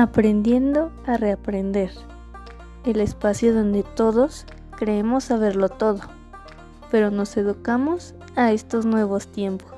Aprendiendo a reaprender. El espacio donde todos creemos saberlo todo, pero nos educamos a estos nuevos tiempos.